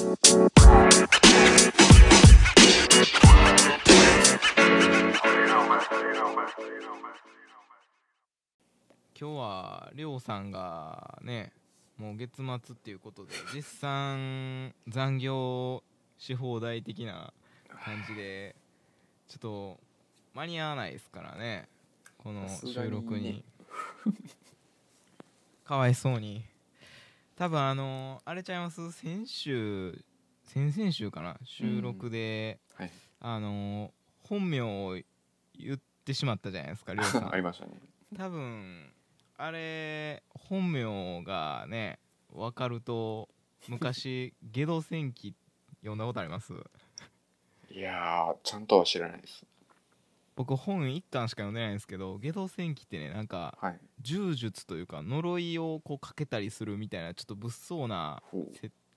今日はりょうさんがねもう月末っていうことで実産残業し放題的な感じでちょっと間に合わないですからねこの収録に。かわいそうに多分あのあれちゃいます？先週先々週かな？収録で、はい。あの本名を言ってしまったじゃないですかりょうさん。ありましたね。多分あれ本名がね分かると昔「ゲド戦記」読んだことあります？いやーちゃんとは知らないです僕本1巻しか読んでないんですけど「ゲド戦記」ってねなんかはい。柔術というか呪いをこうかけたりするみたいなちょっと物騒な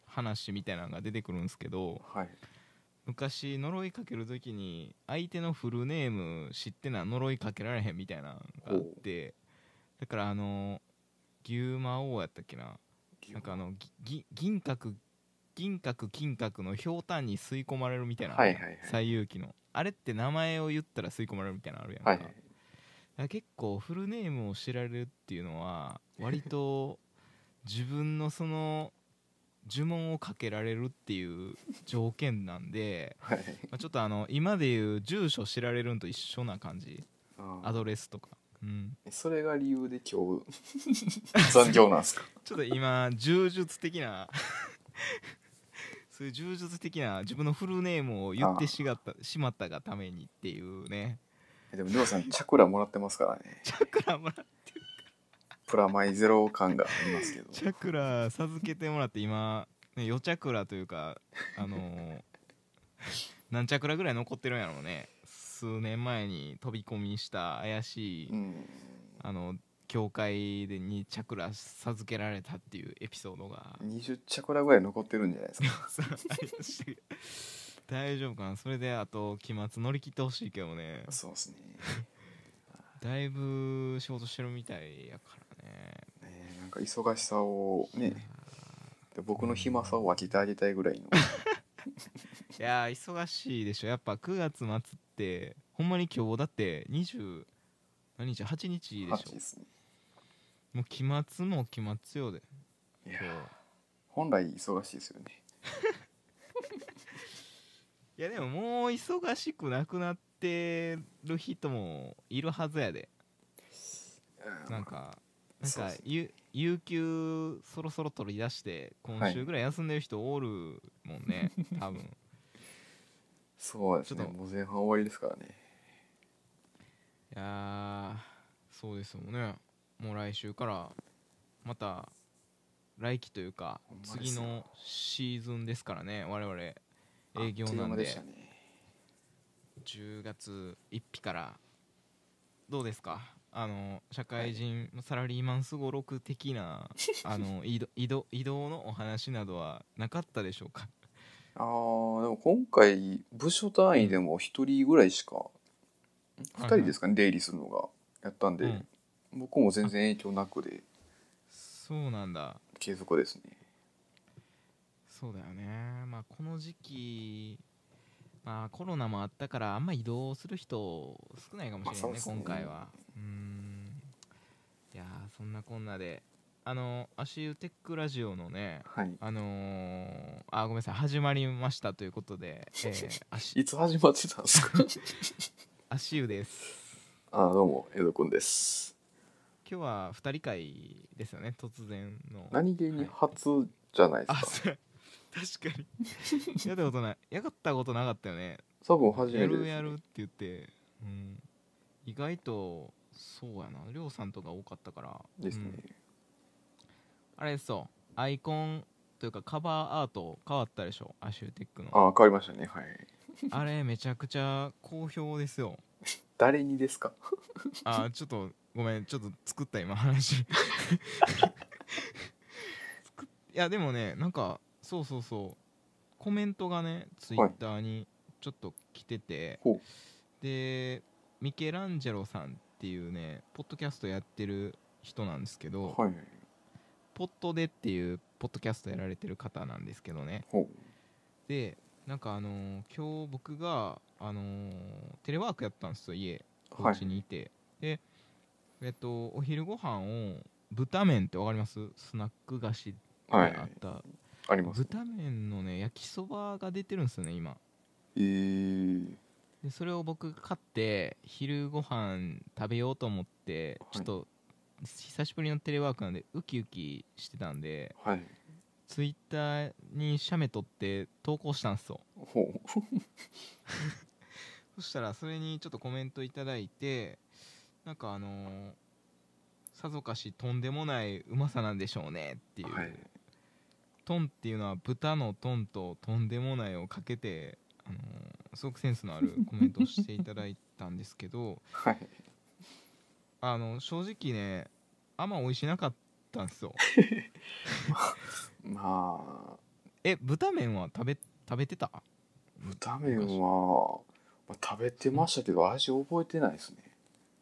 話みたいなのが出てくるんですけどはい。昔呪いかける時に相手のフルネーム知ってな呪いかけられへんみたいなのがあってだからあの牛魔王やったっけな。なんかあの銀閣銀閣金閣のひょうたんに吸い込まれるみたいな、はいはいはい。西遊記のあれって名前を言ったら吸い込まれるみたいなのあるやんか,、はいは結構フルネームを知られるっていうのは割と自分のその呪文をかけられるっていう条件なんで、はい。まあ、ちょっとあの今でいう住所知られるんと一緒な感じ。アドレスとか、うん、それが理由で今日 残業なんですか？ちょっと今柔術的なそういう柔術的な自分のフルネームを言ってしがったしまったがためにっていうね。えでもりょうさんチャクラもらってますからね。チャクラもらプラマイゼロ感がありますけど。チャクラ授けてもらって今、ね、よチャクラというかあのー 何チャクラぐらい残ってるんやろうね。数年前に飛び込みした怪しい、うん。あの教会でにチャクラ授けられたっていうエピソードが。20チャクラぐらい残ってるんじゃないですか？大丈夫かな？それであと期末乗り切ってほしいけどね。そうですね。だいぶ仕事してるみたいやからね。ねなんか忙しさをねで僕の暇さを分けてあげたいぐらいの。いやー忙しいでしょ。やっぱ9月末ってほんまに今日だって20何日？8日でし8ですね。ょもう期末も期末よで。いや。本来忙しいですよね。いやでももう忙しくなくなってる人もいるはずやで。なんかなんかそうっすね。ゆ有給そろそろ取り出して今週ぐらい休んでる人おるもんね、多分。そうですね。ちょっと。もう前半終わりですからね。いやーそうですよねもう来週からまた来期というか次のシーズンですからね我々営業なんで。したね。10月1日から。どうですか？あの社会人、サラリーマンすごろく的な あの移動移動移動のお話などはなかったでしょうか？あーでも今回部署単位でも1人ぐらいしか2人ですかね出入りするのが。やったんで、うん僕も全然影響なくでそうなんだ。継続ですね。そうだよね。まあこの時期まあコロナもあったからあんま移動する人少ないかもしれないね,、まあね。今回は。うーん。いやーそんなこんなで。あの足湯テックラジオのねはい。あのー、あごめんなさい始まりましたということで、えー、足いつ始まってたんですか？足湯です。あーどうも江戸くんです今日は2人会ですよね突然の。何気に初じゃないであすか、そう。確かに。やったことない。やったことなかったよね。多分初めやてね、るやるって言って、うん、意外とそうやな。りょうさんとか多かったから。ですね、うん。あれそうアイコンというかカバーアート変わったでしょ。アシューテックの。ああ変わりましたね。はい。あれめちゃくちゃ好評ですよ。誰にですか？あちょっとごめんちょっと作った今話。いやでもねなんかそうそうそうコメントがねツイッターにちょっと来てて、ほう。でミケランジェロさんっていうねポッドキャストやってる人なんですけど、はい。ポッドでっていうポッドキャストやられてる方なんですけどね。でなんかあのー今日僕があのーテレワークやったんですよ家。おはい。家にいて、でえっとお昼ご飯を豚麺ってわかります？スナック菓子ではい。あった、あります。豚麺のね焼きそばが出てるんですよね今。えー、でそれを僕買って昼ご飯食べようと思ってはい。ちょっと久しぶりのテレワークなんでウキウキしてたんではい。ツイッターに写メ撮って投稿したんですよ。ほう。そしたらそれにちょっとコメントいただいてなんかあのーさぞかしとんでもないうまさなんでしょうねっていう、はい。トンっていうのは豚のトンととんでもないをかけて、あのーすごくセンスのあるコメントをしていただいたんですけどはい。あの正直ねあんま美味しなかったんですよ。まあ。え豚麺は食べ食べてた？豚麺は、まあ、食べてましたけど味覚えてないですね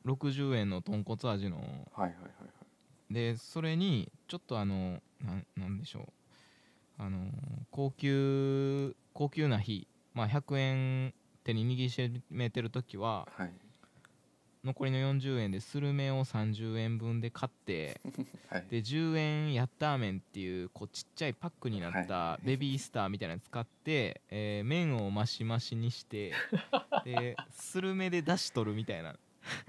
60円の豚骨味の。はいはいはいはい。でそれにちょっとあのなんなんでしょう。あの高級高級な日。まあ100円手に握りしめてる時ははい。残りの40円でスルメを30円分で買って はい。で10円ヤッター麺っていうこうちっちゃいパックになっはたベビースターみたいなの使って、えー麺をマシマシにして でスルメで出し取るみたいな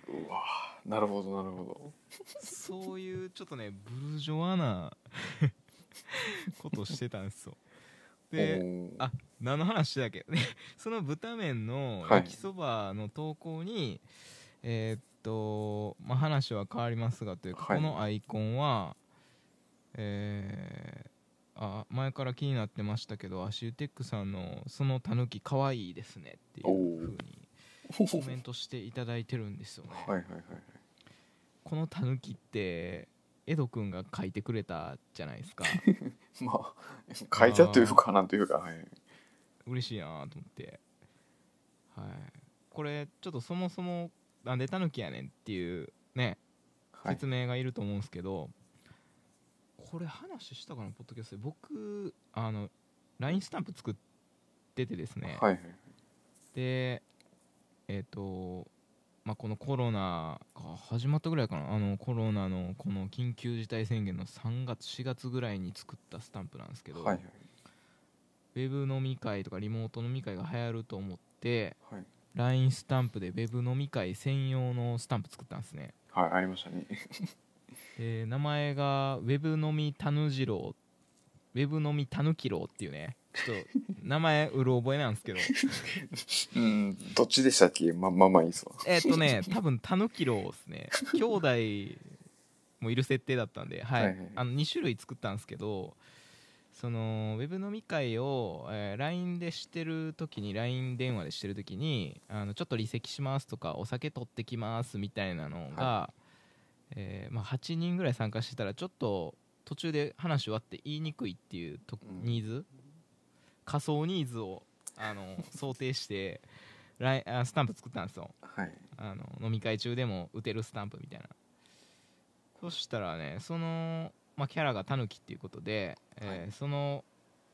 うわなるほどなるほど。そういうちょっとねブルジョワなことをしてたんですよ。であ何の話だっけ？で その豚麺のはい。焼きそばの投稿に、えーっと、まあ、話は変わりますがというか、はい。このアイコンはえーあ前から気になってましたけどアシューテックさんの「そのたぬきかわいいですね」っていう風にコメントしていただいてるんですよね、はいはいはいはい。このたぬきってエドくんが書いてくれたじゃないですか。まあ書いたというかなんというかはい。嬉しいなと思って。はい。これちょっとそもそもなんでタヌキやねんっていうねはい。説明がいると思うんですけど、これ話したかなポッドキャストで。僕あの LINE スタンプ作っててですね、はいはい。でえっ、とまあこのコロナが始まったぐらいかな。あのコロナのこの緊急事態宣言の3月4月ぐらいに作ったスタンプなんですけど、はいはい。ウェブ飲み会とかリモート飲み会が流行ると思ってはい。LINE スタンプでウェブ飲み会専用のスタンプ作ったんですね。はいありましたね。で名前がウェブ飲みたぬじろうウェブ飲みたぬきろうっていうねちょっと名前うる覚えなんですけど。うんどっちでしたっけ？ままあまあいいっすわ。えっとね多分たぬきろうですね。兄弟もいる設定だったんで、はい。はいはいあの2種類作ったんですけどそのウェブ飲み会を、えー LINE でしてる時に LINE 電話でしてる時にあのちょっと離席しますとかお酒取ってきますみたいなのが、えーまあ、8人ぐらい参加してたらちょっと途中で話終わって言いにくいっていうと、うん。ニーズ仮想ニーズをあの想定して あスタンプ作ったんですよ。はい。あの飲み会中でも打てるスタンプみたいな。そしたらねその、まあ、キャラがタヌキっていうことで、えーその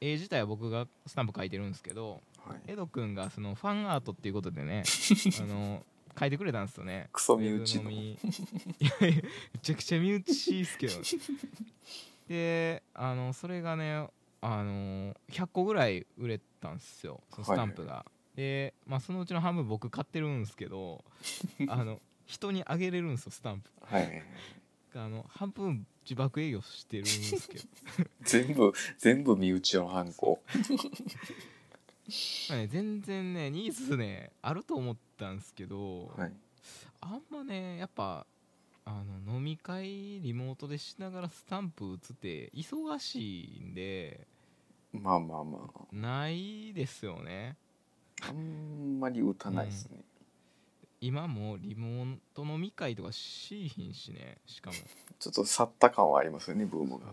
絵自体は僕がスタンプ書いてるんですけどはい。エド君がそのファンアートっていうことでね あの書いてくれたんですよね。クソ身内の。いやいやめちゃくちゃ身内っすけど。であのそれがねあの100個ぐらい売れたんですよそのスタンプが、で、まあ、そのうちの半分僕買ってるんですけど あの人にあげれるんですよスタンプ。はいはいはい。あの半分自爆営業してるんですけど。全部全部身内のハンコ。まあね全然ねニーズねあると思ったんですけど、はい。あんまねやっぱあの飲み会リモートでしながらスタンプ打つって忙しいんでまあまあまあ。ないですよね。あんまり打たないですね、今もリモート飲み会とかしいひんしね。しかも。ちょっと去った感はありますよねブームが。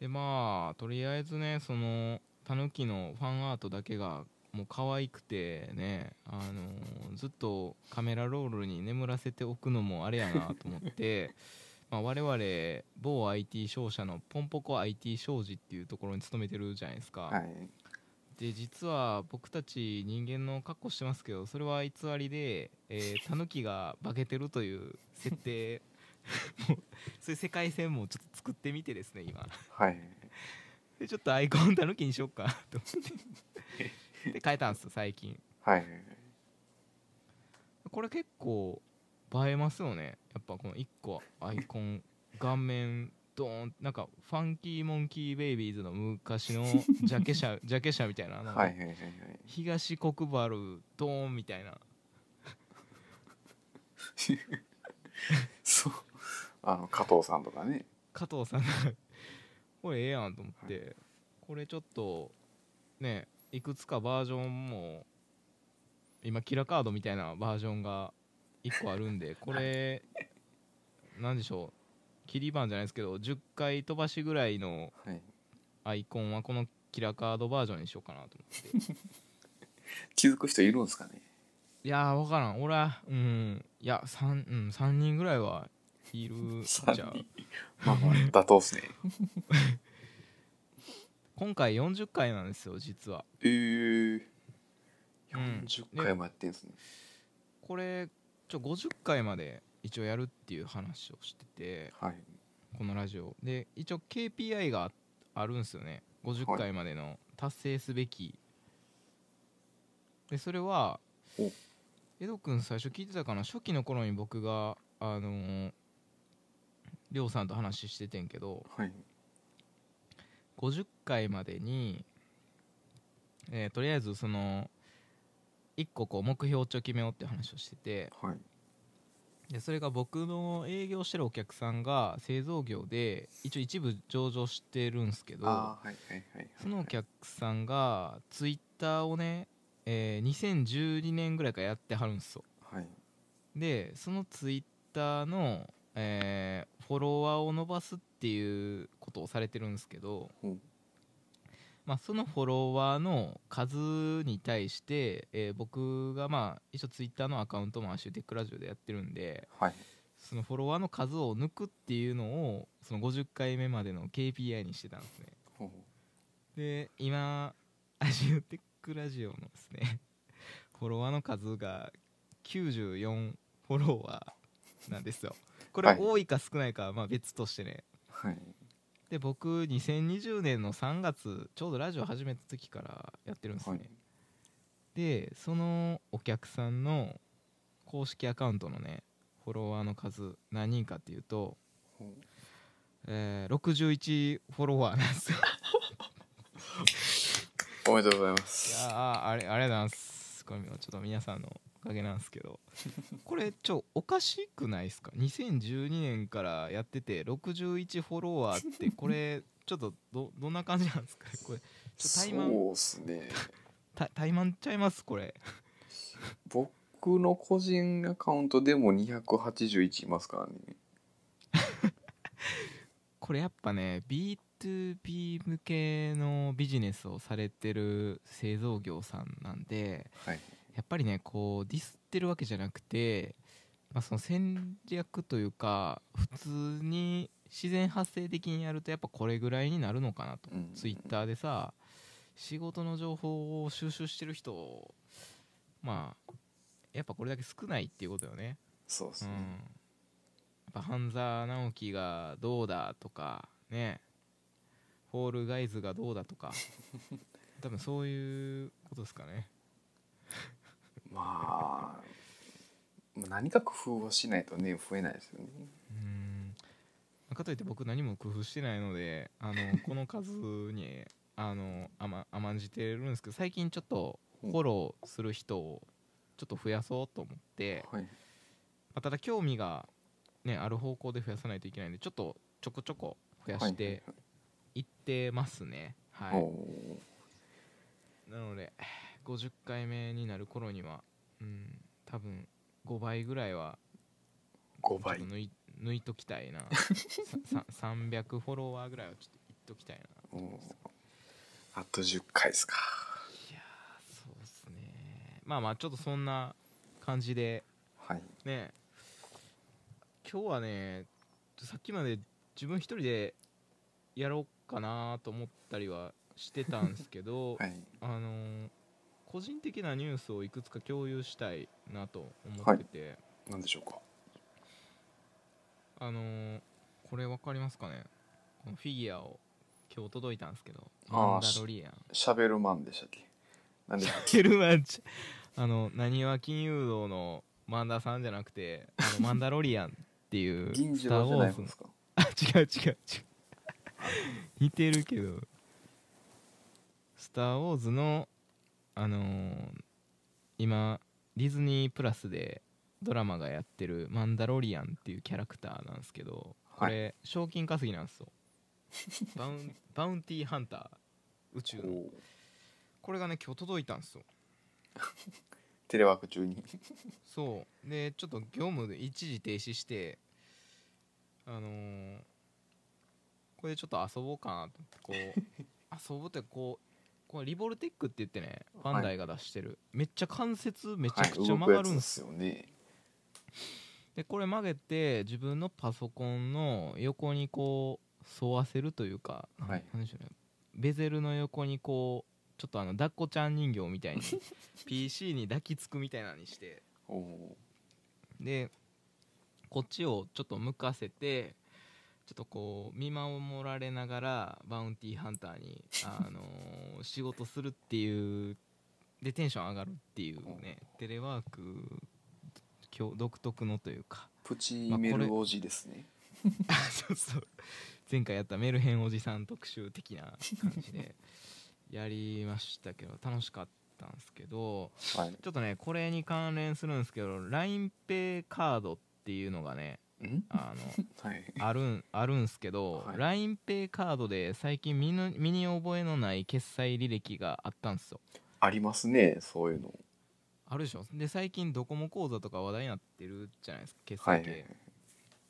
でまあとりあえずねそのタヌキのファンアートだけがもう可愛くてね、あのずっとカメラロールに眠らせておくのもあれやなと思って まあ我々某 IT 商社のポンポコ IT 商事っていうところに勤めてるじゃないですか、はい。で実は僕たち人間の格好してますけどそれは偽りで、えー、タヌキが化けてるという設定。もうそういう世界線もちょっと作ってみてですね今。はい。でちょっとアイコンタヌキにしよっかなと思って。で変えたんですよ最近。はい。これ結構映えますよね。やっぱこの1個アイコン顔面ドーンなんかファンキーモンキーベイビーズの昔の ジャケ写ジャケ写みたいなな東国原ドーンみたいな。そう。あの加藤さんとかね。加藤さんが。これええやんと思って。これちょっとねいくつかバージョンも今キラカードみたいなバージョンが1個あるんでこれなんでしょう。切り板じゃないですけど10回飛ばしぐらいのはい。アイコンはこのキラカードバージョンにしようかなと思って。気づく人いるんですかね？いやー分からん。俺はうんいや 3,、うん、3人ぐらいはいる。んじゃう三人まあまあ妥当っすね。今回40回なんですよ実は。えー、うん。40回もやってんすね、これちょ50回まで一応やるっていう話をしててはい。このラジオ。で一応 KPI があるんですよね。50回までの達成すべき、でそれはお。江戸君最初聞いてたかな？初期の頃に僕があのーりょうさんと話しててんけどはい。50回までに、えーとりあえずその1個こう目標値を決めようって話をしててはい。でそれが僕の営業してるお客さんが製造業で一応一部上場してるんですけどそのお客さんがツイッターをね、えー2012年ぐらいからやってはるんですよ。はい。でそのツイッターの、えーフォロワーを伸ばすっていうことをされてるんですけど、ほうまあ、そのフォロワーの数に対して、えー僕がまあ一応ツイッターのアカウントもアシュテックラジオでやってるんではい。そのフォロワーの数を抜くっていうのをその50回目までの KPI にしてたんですね。ほうで今アジオテックラジオのですねフォロワーの数が94フォロワーなんですよ。これはい。多いか少ないかはまあ別としてね。はいで僕2020年の3月ちょうどラジオ始めた時からやってるんですね、はい。でそのお客さんの公式アカウントのねフォロワーの数何人かっていうと、えー61フォロワーなんですよ。おめでとうございまいすやーあれありがとうございます。これちょっと皆さんのおかげなんですけど。これちょおかしくないですか？2012年からやってて61フォロワーってこれちょっとどどんな感じなんですか？ねこれちょ怠慢。そうっすね。た怠慢ちゃいます？これ。僕の個人アカウントでも281いますからね。これやっぱね B2B 向けのビジネスをされてる製造業さんなんではいやっぱりねこうディスってるわけじゃなくて、まあ、その戦略というか普通に自然発生的にやるとやっぱこれぐらいになるのかなと、うんツイッターでさ仕事の情報を収集してる人まあやっぱこれだけ少ないっていうことよね。うん、そうですね。や、っぱ半沢直樹がどうだとかね。フォールガイズがどうだとか。多分そういうことですかねまあ何か工夫をしないとね増えないですよね。うん。かといって僕何も工夫してないのであの この数にあの甘甘んじてるんですけど最近ちょっとフォローする人をちょっと増やそうと思って、まはい。あただ興味が、ね、ある方向で増やさないといけないんでちょっとちょこちょこ増やしていってますね。はい、はいなので50回目になる頃にはうん多分5倍ぐらいはー5倍抜い抜いときたいな。ささ300フォロワーぐらいはちょっといっときたいな。あと10回ですか。いやーそうっすね。まあまあちょっとそんな感じではい。ね。今日はねさっきまで自分一人でやろうかなと思ったりはしてたんですけど、はい。あのー個人的なニュースをいくつか共有したいなと思ってて、何でしょうか。あのーこれ分かりますかね。このフィギュアを今日届いたんですけど。マンダロリアン。シャベルマンでしたっけ？何でしたっケルマンチあのなにわ金融道のマンダさんじゃなくてあのマンダロリアンっていうスター・ウォーですかあ違う違う違う。似てるけど。スター・ウォーズのあのー今ディズニープラスでドラマがやってるマンダロリアンっていうキャラクターなんですけどこれ、賞金稼ぎなんですよ。バウンバウンティーハンター宇宙の。これがね今日届いたんですよ。テレワーク中に。そう。でちょっと業務で一時停止してあのーこれでちょっと遊ぼうかなと。思ってこう 遊ぶってこうこれリボルテックって言ってねバンダイが出してる、めっちゃ関節めちゃくちゃ曲がるんですよ、よね。でこれ曲げて自分のパソコンの横にこう沿わせるというか、はい。なんでしょうね。ベゼルの横にこうちょっとあの抱っこちゃん人形みたいに PC に抱きつくみたいなのにして。でこっちをちょっと向かせてちょっとこう見守られながらバウンティーハンターに、あのー仕事するっていうでテンション上がるっていうねテレワーク独特のというか。プチメルおじですね、そうそう。前回やったメルヘンおじさん特集的な感じで やりましたけど楽しかったんですけどはい。ちょっとねこれに関連するんですけど LINEPay カードっていうのがねんあの はい。あるんあるんすけど、はい。LINEPay カードで最近身の身に覚えのない決済履歴があったんですよ。ありますねそういうの。あるでしょ？で最近ドコモ口座とか話題になってるじゃないですか決はい済系、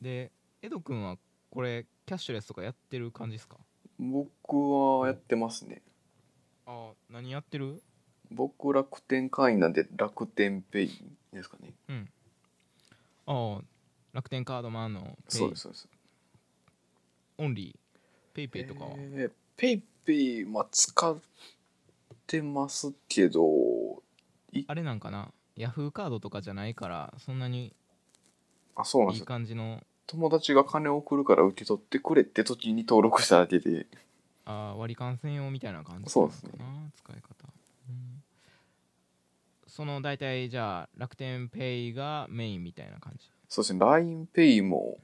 でエド君はこれキャッシュレスとかやってる感じですか？僕はやってますね。あ何やってる？僕楽天会員なんで楽天ペイですかね。うん。ああ楽天カードマンの？ペイ？そうですそうです。オンリー？ペイペイとかは、えーペイペイまあ使ってますけどあれなんかな？ヤフーカードとかじゃないからそんなにあそうなんでいいすよ感じの友達が金を送るから受け取ってくれって時に登録しただけで。あー割り勘専用みたいな感じそうですね。使い方、うん。その大体じゃあ楽天ペイがメインみたいな感じそうですね。LINEPay も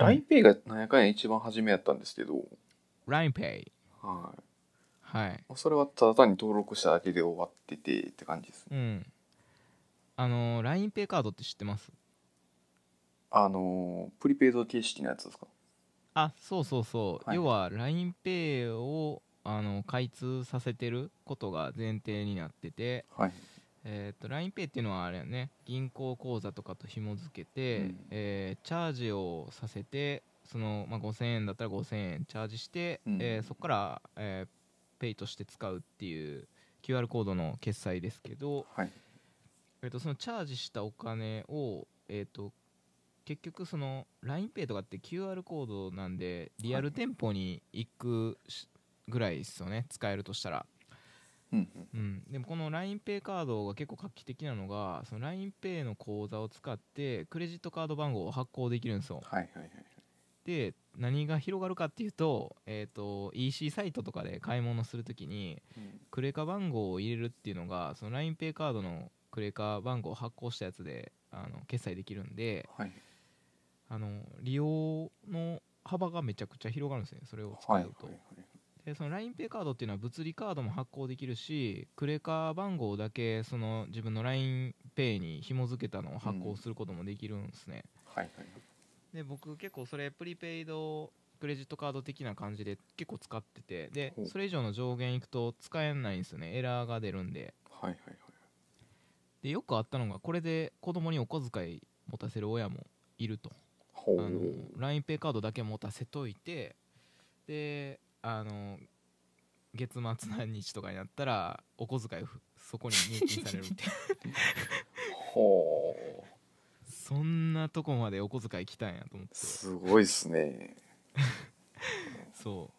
うん。LINEPay がなんやかんや一番初めやったんですけど、LINEPay はい。はい。それはただ単に登録しただけで終わっててって感じです。うん。あの LINEPay カードって知ってます？あのープリペイド形式のやつですか？あそうそうそう、はい。要は LINEPay をあの開通させてることが前提になってて。はいえー、と LINEPay っていうのはあれやね。銀行口座とかと紐付けて、うん。えーチャージをさせてその、まあ、5000円だったら5000円チャージして、うん。えーそこから、えーペイとして使うっていう QR コードの決済ですけど、はい。えー、とそのチャージしたお金を、えー、と結局その LINEPay とかって QR コードなんでリアル店舗に行くしぐらいですよね。使えるとしたら。うんうん。うん、でもこの LINEPay カードが結構画期的なのがその LINEPay の口座を使ってクレジットカード番号を発行できるんですよ。はいはいはいで何が広がるかっていうと,、えー、と EC サイトとかで買い物するときにうん。クレカ番号を入れるっていうのがその LINEPay カードのクレカ番号を発行したやつであの決済できるんではい。あの利用の幅がめちゃくちゃ広がるんですねそれを使はいうと、はいはいでその LINEPay カードっていうのは物理カードも発行できるしクレカ番号だけその自分の LINEPay に紐付けたのを発行することもできるんですね、はいはいで僕結構それプリペイドクレジットカード的な感じで結構使っててでそれ以上の上限いくと使えないんですよね。エラーが出るんで。はいはいはい。でよくあったのがこれで子供にお小遣い持たせる親もいると。LINEPay カードだけ持たせといてであの月末何日とかになったらお小遣いふそこに入金されるってほう。そんなとこまでお小遣い来たんやと思って。すごいっすね。そ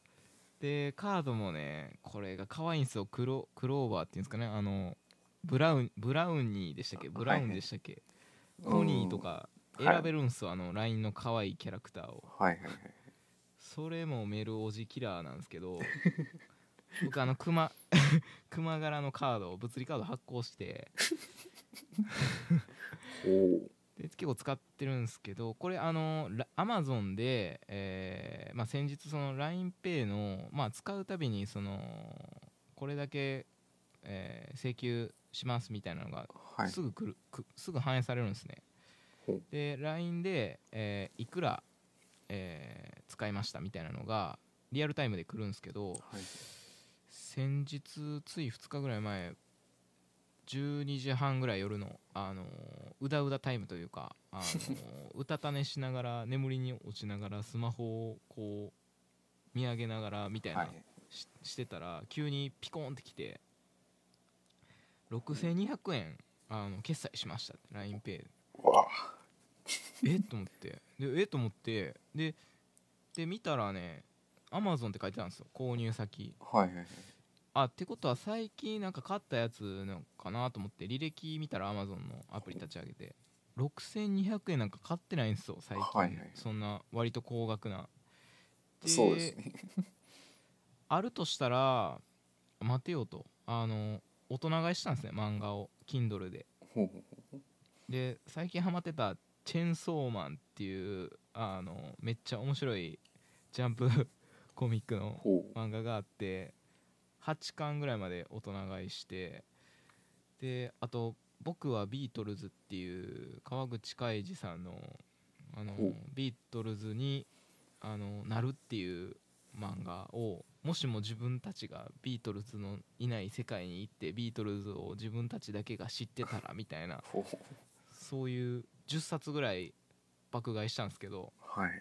う。でカードもねこれが可愛いんですよ。クロクローバーっていうんですかね。あのブラウンブラウニーでしたっけ？ブラウンでしたっけ、ポニーとか選べるんすよ、あの LINE の可愛いキャラクターを。はいはいはいそれもメルおじキラーなんですけど 僕あのクマクマ柄のカードを物理カード発行して。で結構使ってるんですけどこれあのアマゾンで、えーまあ、先日その LINEPay の、まあ、使うたびにそのこれだけ、えー請求しますみたいなのがはい。すぐ来る、くすぐ反映されるんですね。で LINE で、えーいくら、えー使いましたみたいなのがリアルタイムで来るんですけどはい。先日つい2日ぐらい前12時半ぐらい夜の、あのーうだうだタイムというか、あのー うたた寝しながら眠りに落ちながらスマホをこう見上げながらみたいな、はい。ししてたら急にピコーンってきて6200円あの決済しましたって LINEPay えっと思ってでえっ？と思ってでで見たらね Amazon って書いてたんですよ購入先。はいはいはい。あってことは最近なんか買ったやつなのかなと思って履歴見たら Amazon のアプリ立ち上げて。6200円なんか買ってないんですよ最近、はいはいそんな割と高額な。でそうですね。あるとしたら待てよと。あの大人買いしたんですね漫画を。Kindle で。ほうほうほう。で最近ハマってた「チェンソーマン」っていうあのめっちゃ面白いジャンプ コミックの漫画があって8巻ぐらいまで大人買いしてであと「僕はビートルズ」っていう川口海二さんのあのビートルズにあのなるっていう漫画をもしも自分たちがビートルズのいない世界に行ってビートルズを自分たちだけが知ってたらみたいなそういう10冊ぐらい爆買いしたんですけどはい。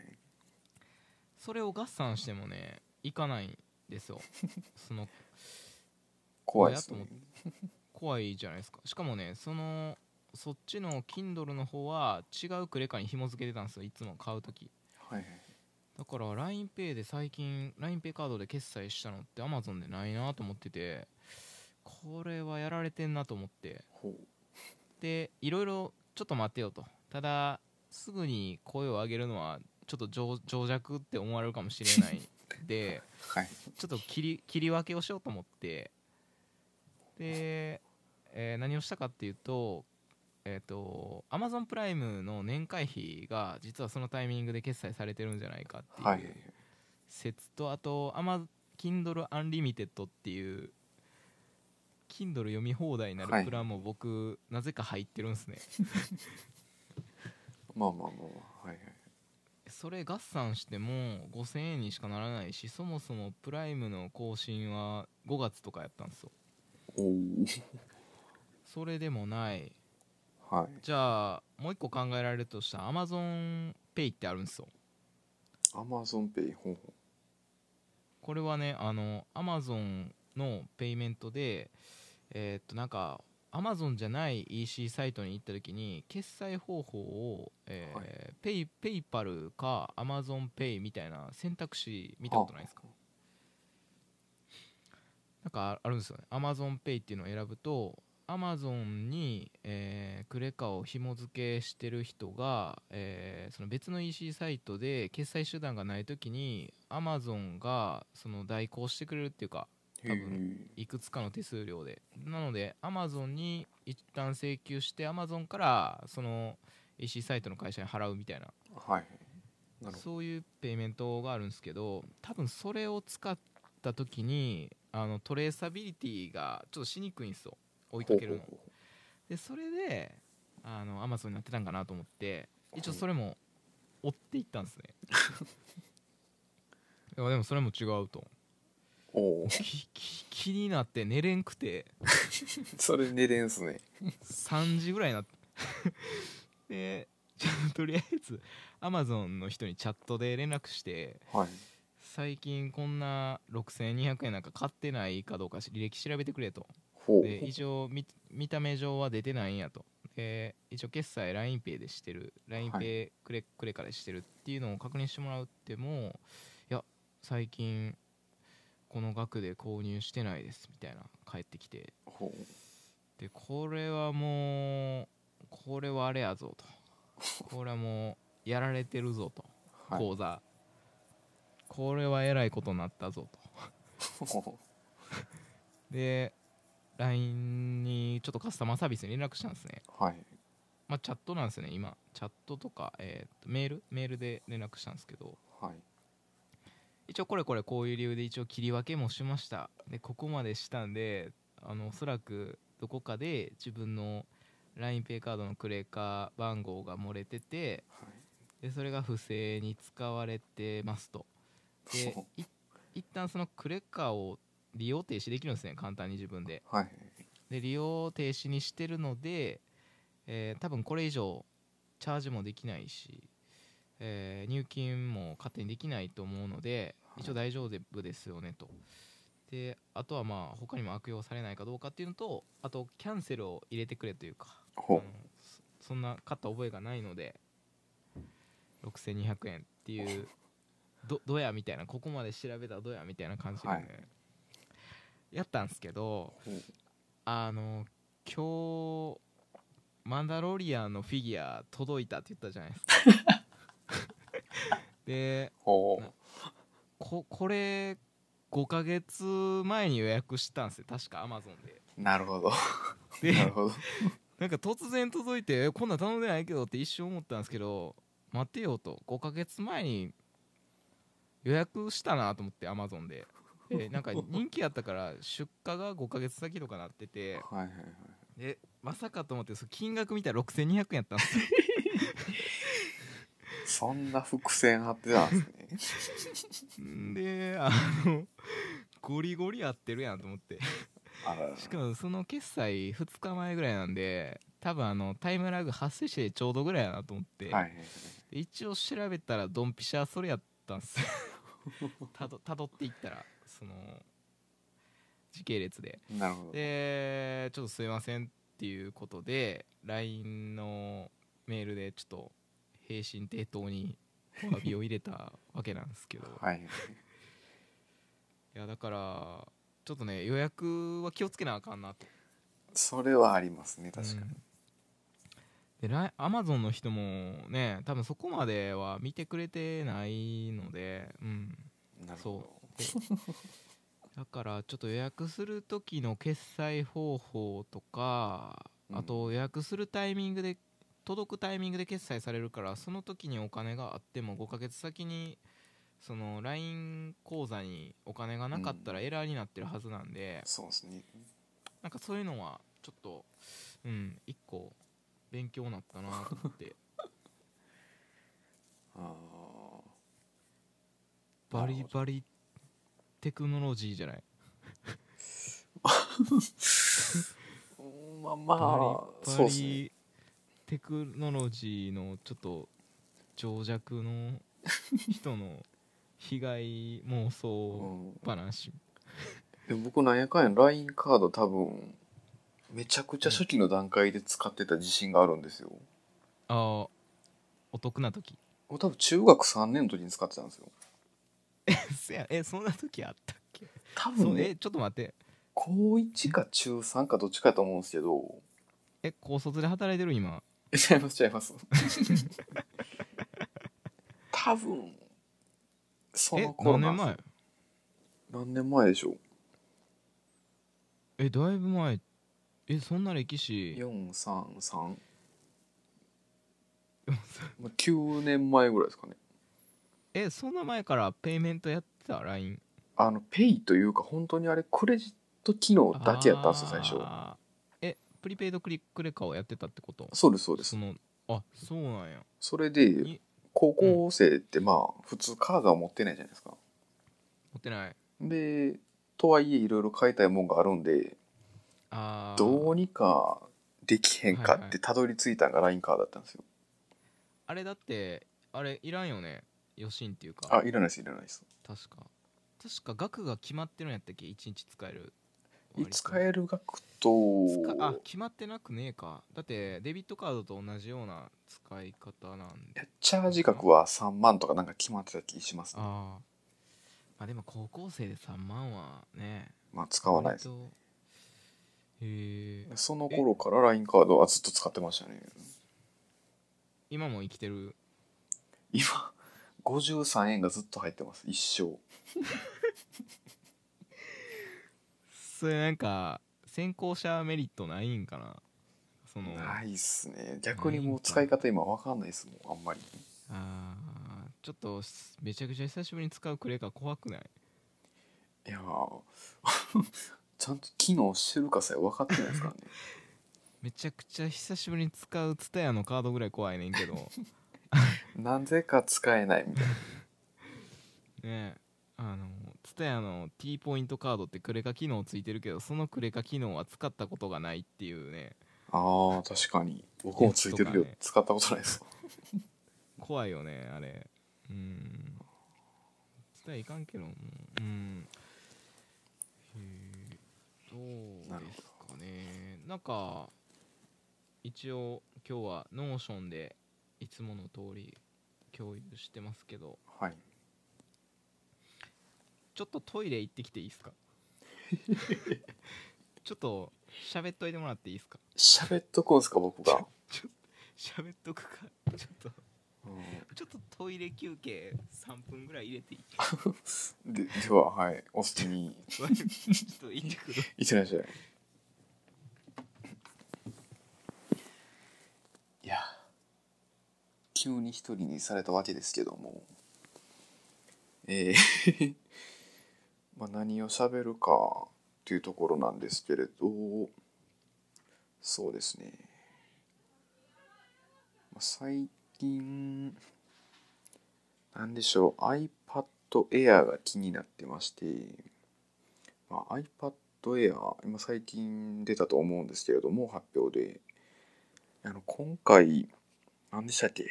それを合算してもねいかないんですよ。その怖いですね。怖いじゃないですか。しかもねそのそっちの Kindle の方は違うクレカに紐付けてたんですよ。いつも買う時。はいはい。だから LINEPay で最近 LINEPay カードで決済したのって Amazon でないなと思っててこれはやられてんなと思って。でいろいろちょっと待ってよとただすぐに声を上げるのはちょっと情情弱って思われるかもしれないで はい。ちょっと切り切り分けをしようと思ってで、えー何をしたかっていうとえっ、と Amazon プライムの年会費が実はそのタイミングで決済されてるんじゃないかっていうはい。はい説とあと Kindle Unlimited っていう Kindle 読み放題になはい。るプランも僕、なぜか入ってるんですね まあまあまあまあはいはい。それ合算しても5000円にしかならないしそもそもプライムの更新は5月とかやったんですよ。おおそれでもない。はい。じゃあもう一個考えられるとしたら AmazonPay ってあるんですよ。 Amazon Pay ほうほこれはねあの Amazon のペイメントでえーっとなんか Amazon じゃない EC サイトに行った時に決済方法を、えーはい。ペイペイパルか AmazonPay みたいな選択肢見たことないですか？なんかあるんですよね。AmazonPay っていうのを選ぶと Amazon に、えークレカを紐付けしてる人が、えーその別の EC サイトで決済手段がない時に Amazon がその代行してくれるっていうかへ多分えいくつかの手数料で。なので Amazon に一旦請求して Amazon からその EC サイトの会社に払うみたいな。はい。なそういうペイメントがあるんですけど多分それを使った時にあのトレーサビリティがちょっとしにくいんですよ。追いかけるの。でそれであの Amazon になってたんかなと思って一応それも追っていったんですね。でもそれも違うときき気になって寝れんくて。それ寝れんすね。3時ぐらいになって。でとりあえず Amazon の人にチャットで連絡してはい。最近こんな6200円なんか買ってないかどうか履歴調べてくれと。で一応見見た目上は出てないんやと。で一応決済 LINEPay でしてる。LINEPay クレ,、クレカでしてるっていうのを確認してもらうってもいや最近この額で購入してないですみたいな返ってきて。ほでこれはもうこれはあれやぞと。これはもうやられてるぞと。うはい。講座。これはえらいことになったぞと。ほで LINE にちょっとカスタマーサービスに連絡したんですね。うはい。まあチャットなんですね今。チャットとか、えーとメール？メールで連絡したんですけど。はい一応これこれこういう理由で一応切り分けもしました。でここまでしたんであのおそらくどこかで自分の LINEPay カードのクレカ番号が漏れててでそれが不正に使われてますと。で一旦そのクレカを利用停止できるんですね簡単に自分で。はい。で利用停止にしてるので、えー多分これ以上チャージもできないし、えー入金も勝手にできないと思うのではい。一応大丈夫ですよねと。であとはまあ他にも悪用されないかどうかっていうのとあとキャンセルを入れてくれというかそそんな買った覚えがないので6200円っていう どどやみたいなここまで調べたらどやみたいな感じでね、はい。やったんですけどあの今日マンダロリアンのフィギュア届いたって言ったじゃないですか でここれ5ヶ月前に予約したんですよ。確かアマゾンで。うなるほど。でなるほど。なんか突然届いてえこんなん頼んでないけどって一瞬思ったんですけど待てよと。5ヶ月前に予約したなと思ってアマゾンで。でなんか人気やったから出荷が5ヶ月先とかなってて。はいはいはい。でまさかと思ってその金額見たら6200円やったんですよ そんな伏線張ってたんですね。んであのゴリゴリやってるやんと思って。しかもその決済2日前ぐらいなんで多分あのタイムラグ発生してちょうどぐらいやなと思って、はい一応調べたらドンピシャそれやったんす。よ たどたどっていったらその時系列で。なるほど。でちょっとすいませんっていうことで LINE のメールでちょっと平身低頭にお詫びを入れたわけなんですけど、はい。はいいやだからちょっとね予約は気をつけなあかんなと。それはありますね確かに、うん。でアマゾンの人もね多分そこまでは見てくれてないのでうん。なるほだからちょっと予約する時の決済方法とかうん。あと予約するタイミングで届くタイミングで決済されるからその時にお金があっても5ヶ月先にその LINE 口座にお金がなかったらエラーになってるはずなんで、どそうですね。なんかそういうのはちょっとうん一個勉強になったなと思って。あバリバリテクノロジーじゃない？ー まあまあそうですね。リテクノロジーのちょっと情弱の人の被害妄想うん話、でも僕なんやかんや LINE カード多分めちゃくちゃ初期の段階で使ってた自信があるんですよ。ああお得な時。僕多分中学3年の時に使ってたんですよ。せやえそんな時あったっけ？多分ね。えちょっと待って。高1か中3かどっちかやと思うんですけど。え高卒で働いてる今？え違います違います。多分そえの頃何年前？何年前でしょう。えだいぶ前。えそんな歴史？433まあ9年前ぐらいですかね。えそんな前からペイメントやってた？LINE あのペイというか本当にあれクレジット機能だけやったんですよ最初。あプリペイドクリックレカをやってたってこと？そうですそうです。そのあそうなんや。それでに高校生ってまあ普通カードは持ってないじゃないですか。持ってない。でとはいえいろいろ買いたいもんがあるんでどうにかできへんかってたどり着いたのが LINE カードだったんですよ。あれだってあれいらんよね。余震っていうか。あいらないですいらないです。確か。確か額が決まってるんやったっけ？1日使える使える額と。使あ決まってなくねえか。だってデビットカードと同じような使い方なんで。チャージ額は3万とかなんか決まってた気しますね。ああまあでも高校生で3万はねまあ使わないです。へえその頃から LINE カードはずっと使ってましたね。今も生きてる？今53円がずっと入ってます。一生 それなんか先行者メリットないんかな？そのないっすね。逆にもう使い方今わかんないですもんあんまり。あーちょっとめちゃくちゃ久しぶりに使うクレカ怖くない？いやー ちゃんと機能してるかさえ分かってないですからね。めちゃくちゃ久しぶりに使う TSUTAYA のカードぐらい怖いねんけど。ね なぜか使えないみたいな。えあの TSUTAYA の T ポイントカードってクレカ機能ついてるけどそのクレカ機能は使ったことがないっていうね。あー確かに。僕もついてるけど、ね 使ったことないです。怖いよねあれ。うん。伝えいかんけども。うん。どうですかね。なんか一応今日は Notion でいつもの通り共有してますけど。はいちょっとトイレ行ってきていいですか？ちょっと喋っといてもらっていいですか？喋っとくんすか僕が、喋っとくか？ちょっと。うちょっとトイレ休憩3分ぐらい入れていい？ん、ででははいお好きにちょっと行ってくる。いってらっしゃいいや急に一人にされたわけですけども。えーまあ何を喋るかというところなんですけれどそうですね、まあ、最近なんでしょう iPad Air が気になってまして、まあ、iPad Air 今最近出たと思うんですけれども発表で。あの今回何でしたっけ？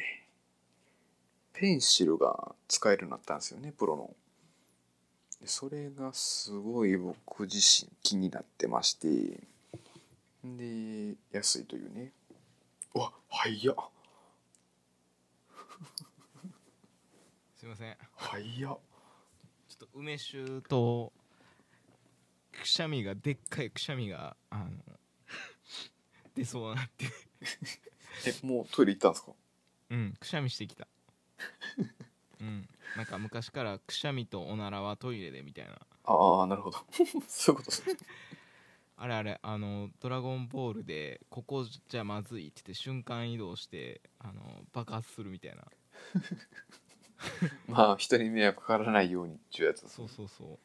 ペンシルが使えるようになったんですよねプロの。それがすごい僕自身気になってましてで安いというね。うわ早っ。すいません。早っ。ちょっと梅酒とくしゃみがでっかいくしゃみがあの出そうなって。えもうトイレ行ったんですか？うんくしゃみしてきた。うんなんか昔からくしゃみとおならはトイレでみたいな。ああなるほど。そういうこと。ですねあれあれあの「ドラゴンボール」でここじゃまずいって言って瞬間移動してあの爆発するみたいな。まあ人に迷惑かからないようにっていうやつですそうそうそう。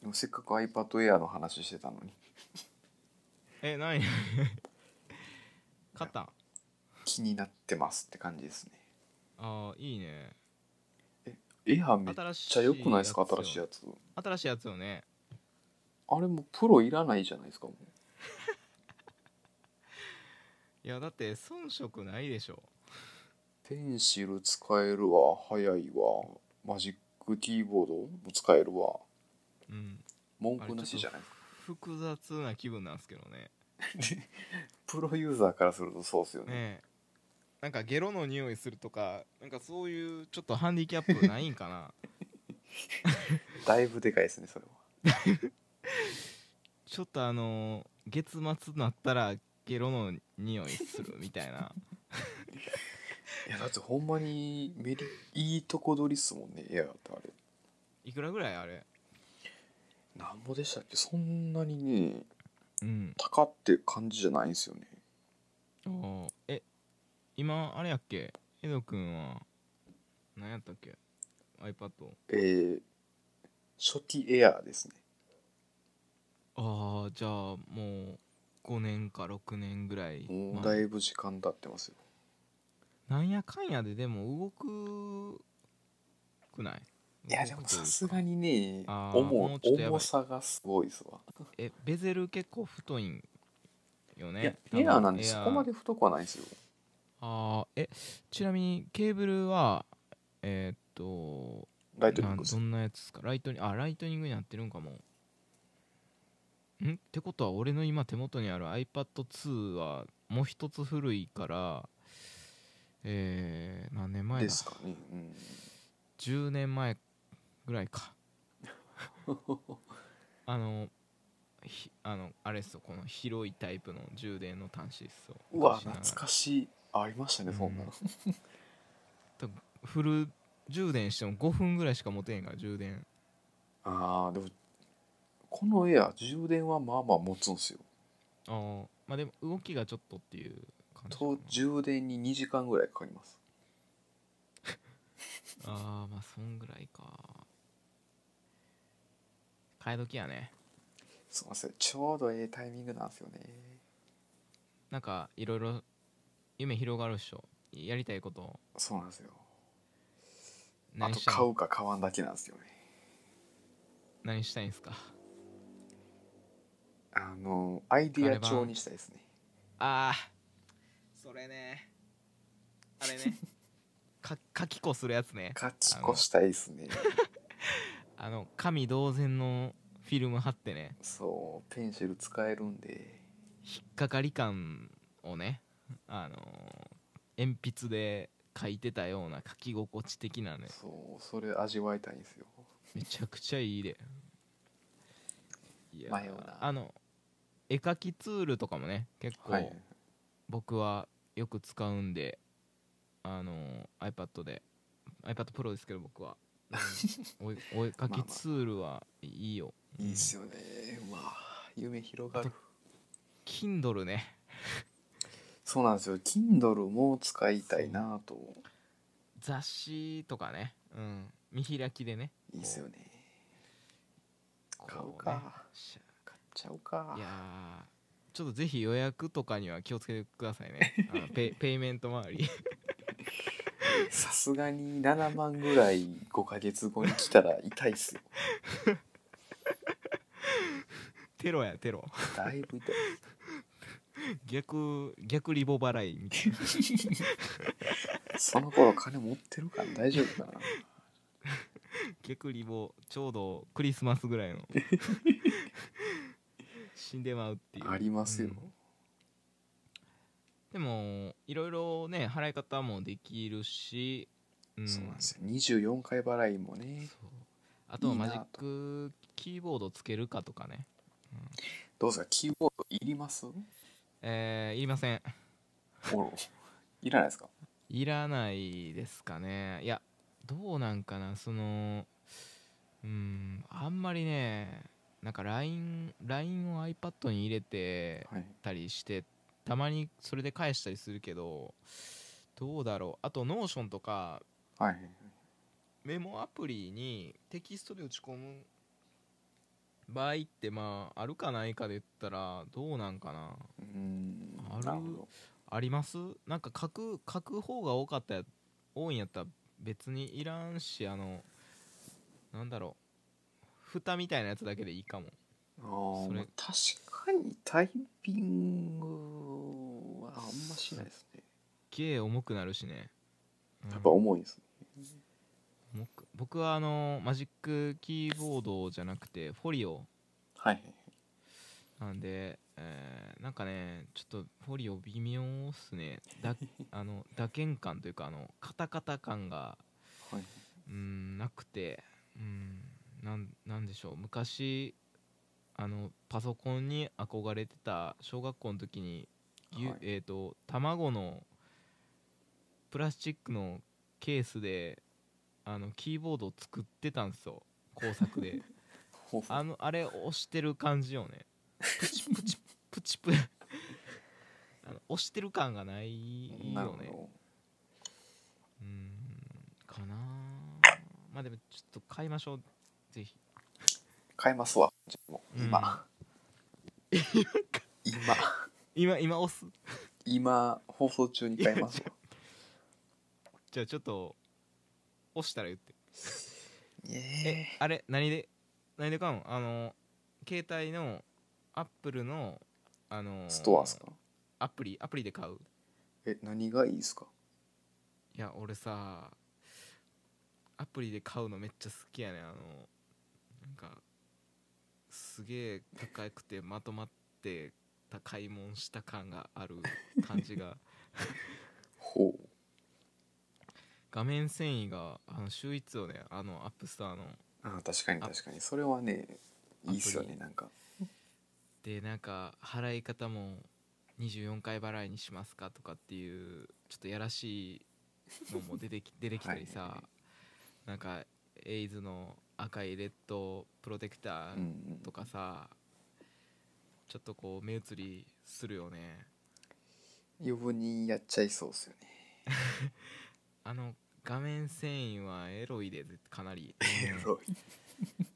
でもせっかく iPad Air の話してたのに。え何 買ったん？気になってますって感じですね。ああいいねエアめっちゃ良くないですか？新しいやつ新しいやつ。よね。あれもうプロいらないじゃないですかも いやだって遜色ないでしょ。うペンシル使えるわ。早いわ。マジックキーボードも使えるわ。うん。文句なしじゃない複雑な気分なんですけどね。プロユーザーからするとそうっすよね。ねえなんかゲロの匂いするとかなんかそういうちょっとハンディキャップないんかな？だいぶでかいですねそれは。ちょっとあの月末になったらゲロの匂いするみたいな。いやだってほんまにメリいいとこ取りっすもんねエアってあれ。いくらぐらいあれ？なんぼでしたっけ？そんなにねうん。高って感じじゃないんですよね。あー。え今あれやっけ？エドくんは何やったっけ？iPad えー、初期エアですね。ああじゃあもう5年か6年ぐらいまあもうだいぶ時間経ってますよ。なんやかんやででも動くくない？いやでもさすがにね重さがすごいですわえベゼル結構太いんよいやねエアーなんでエそこまで太くはないんですよあーえちなみにケーブルはえーっとライトニングどんなやつですか？ライトニあライトニングになってるんかも。ん？ってことは俺の今手元にある iPad2 はもう一つ古いからえー、何年前だ？ですかね、うん、10年前ぐらいか。あのひあのあれっすよ。この広いタイプの充電の端子っすよ。うわ懐かしいありましたねそんなの、フル充電しても5分ぐらいしか持てへんから充電。ああでもこのエア充電はまあまあ持つんすよ。ああまあでも動きがちょっとっていう感じと充電に2時間ぐらいかかります。ああまあそんぐらいか。替え時やね。そうなんですよちょうどええタイミングなんですよね。なんかいろいろ夢広がるっしょ。やりたいこと。そうなんですよ。あ何したいと買うか買わんだけなんですよね。何したいんすか？あのアイディア帳にしたいですね。ああそれね。あれね。か書き子するやつね。勝ち越したいですね。あの 紙同然のフィルム貼ってね。そうペンシル使えるんで。引っかかり感をねあの鉛筆で書いてたような書き心地的なね。そうそれ味わいたいんですよ。めちゃくちゃいいで。いや迷うな。あの絵描きツールとかもね結構はい。僕はよく使うんで、あの iPad で iPad Pro ですけど僕は、うんお絵描きツールはいいよ。いいっすよね。うわ夢広がる。Kindle ねそうなんですよ。Kindle も使いたいなと。雑誌とかね、うん、見開きでね。いいっすよね。買うねか。し買っちゃうか。いやーちょっとぜひ予約とかには気をつけてくださいね。あのペイ ペイメント周り。さすがに7万ぐらい5ヶ月後に来たら痛いっすよ。テロやテロ。だいぶ痛い逆逆リボ払いみたいな。その頃金持ってるから大丈夫かな。逆リボちょうどクリスマスぐらいの。死んでまうっていう。ありますよ、うん。でもいろいろね払い方もできるし、うん。そうなんですよ。24回払いもね。あとマジックキーボードつけるかとかね。どうですか？キーボードいります？えー、いりません。いらないですか？いらないですかね。いやどうなんかな。そのうんあんまりねなんか LINE, LINE を iPad に入れてはい。たりしてたまにそれで返したりするけどどうだろう。あと Notion とかはい。メモアプリにテキストで打ち込む場合ってまああるかないかで言ったらどうなんかなうーん。ある？あります？なんか書く書く方が多かったや多いんやったら別にいらんしあのなんだろう。蓋みたいなやつだけでいいかも。あーそれ。まあ確かにタイピングはあんましないですね。ゲー重くなるしね、うん。やっぱ重いですね僕はあのマジックキーボードじゃなくてフォリオ。はい。なんで、えーなんかねちょっとフォリオ微妙っすね。だ あの打鍵感というかあのカタカタ感がはい。うんなくてうんなんなんでしょう。昔あのパソコンに憧れてた小学校の時に、はい。えー、と卵のプラスチックのケースであのキーボードを作ってたんですよ。工作で。あのあれ押してる感じよね。プチプチプチプあの押してる感がないよね。うーんかな。まあでもちょっと買いましょう。ぜひ。買いますわ。じゃあもう 今、今。今今押す？今放送中に買いますわ。じゃあちょっと押したら言って。ええあれ何で何で買うのあの携帯のアップルのあのーストアですか？アプリアプリで買う。え何がいいですか？いや俺さアプリで買うのめっちゃ好きやねん。あのなんかすげえ高くてまとまってた買い物した感がある感じが 画面遷移があの秀逸よねあの App Store のあ確かに確かに。それはねいいっすよねなんか。でなんか払い方も24回払いにしますかとかっていうちょっとやらしいのも出てき 出てきたりさはいなんかエイズの赤いレッドプロテクタうんうーんとかさ、ちょっとこう目移りするよね。余分にやっちゃいそうっすよね。あの画面繊維はエロいでかなり。エロい。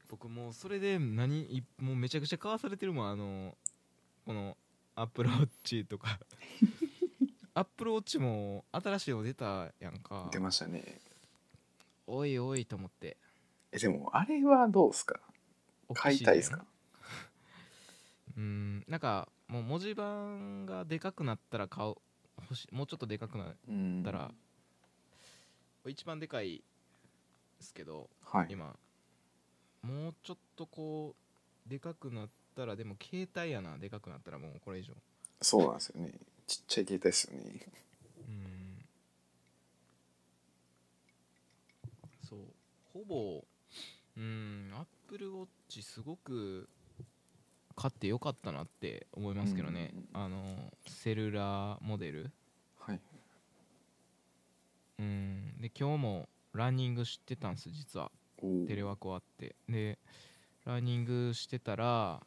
僕もうそれで何いもうめちゃくちゃ買わされてるもんあのこのアップルウォッチとか。アップルウォッチも新しいの出たやんか。出ましたね。おいおいと思って。えでもあれはどうっすか？買いたいですか？うんなんかもう文字盤がでかくなったら買う欲しもうちょっとでかくなっうん。たら、一番でかいですけどはい。今もうちょっとこうでかくなったらでも携帯やなでかくなったらもうこれ以上。そうなんですよね。ちっちゃい携帯ですよね。うん。そう。ほぼうんアップルウォッチすごく買ってよかったなって思いますけどね、うんあのセルラーモデル。はいうん。で今日もランニングしてたんです実は。おテレワーク終わって。でランニングしてたら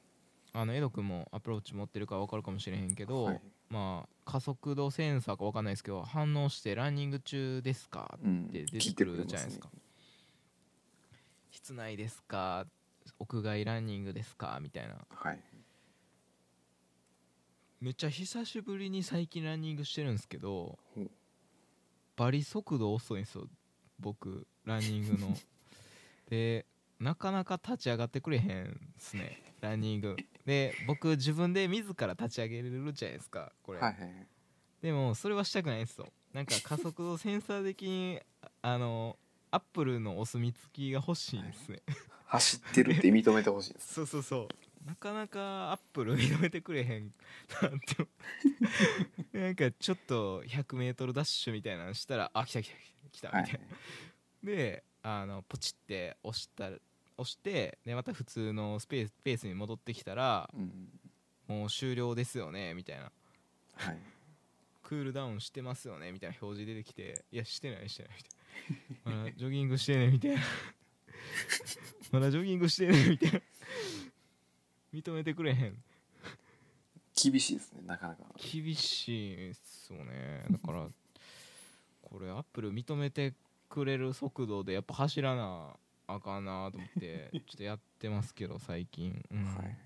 あのエド君もアプローチ持ってるから分かるかもしれへんけど、はい。まあ加速度センサーか分かんないですけど反応してランニング中ですか？うん。で出てくるじゃないですか。室内ですか？屋外ランニングですか？みたいな。はい。めっちゃ久しぶりに最近ランニングしてるんですけどバリ速度遅いんですよ僕ランニングの。でなかなか立ち上がってくれへんっすねランニング。で僕自分で自ら立ち上げれるじゃないですかこれ、はいはいでもそれはしたくないんですよ。なんか加速度センサー的にあのアップルのお墨付きが欲しいんですね、走ってるって認めてほしいです。そうそうそうなかなかアップル認めてくれへんなって なんかちょっと 100m ダッシュみたいなのしたらあ来た来た来たみたいな、であのポチって押した押してでまた普通のスペースペースに戻ってきたらうん。もう終了ですよねみたいな。はい。クールダウンしてますよねみたいな。表示出てきていやしてないしてないみたいな。ジョギングしてねみたいな。まだジョギングしてねみたいな認めてくれへん。厳しいですねなかなか。厳しいっすよね。だからこれアップル認めてくれる速度でやっぱ走らなあかんなと思って ちょっとやってますけど最近、うん。はい。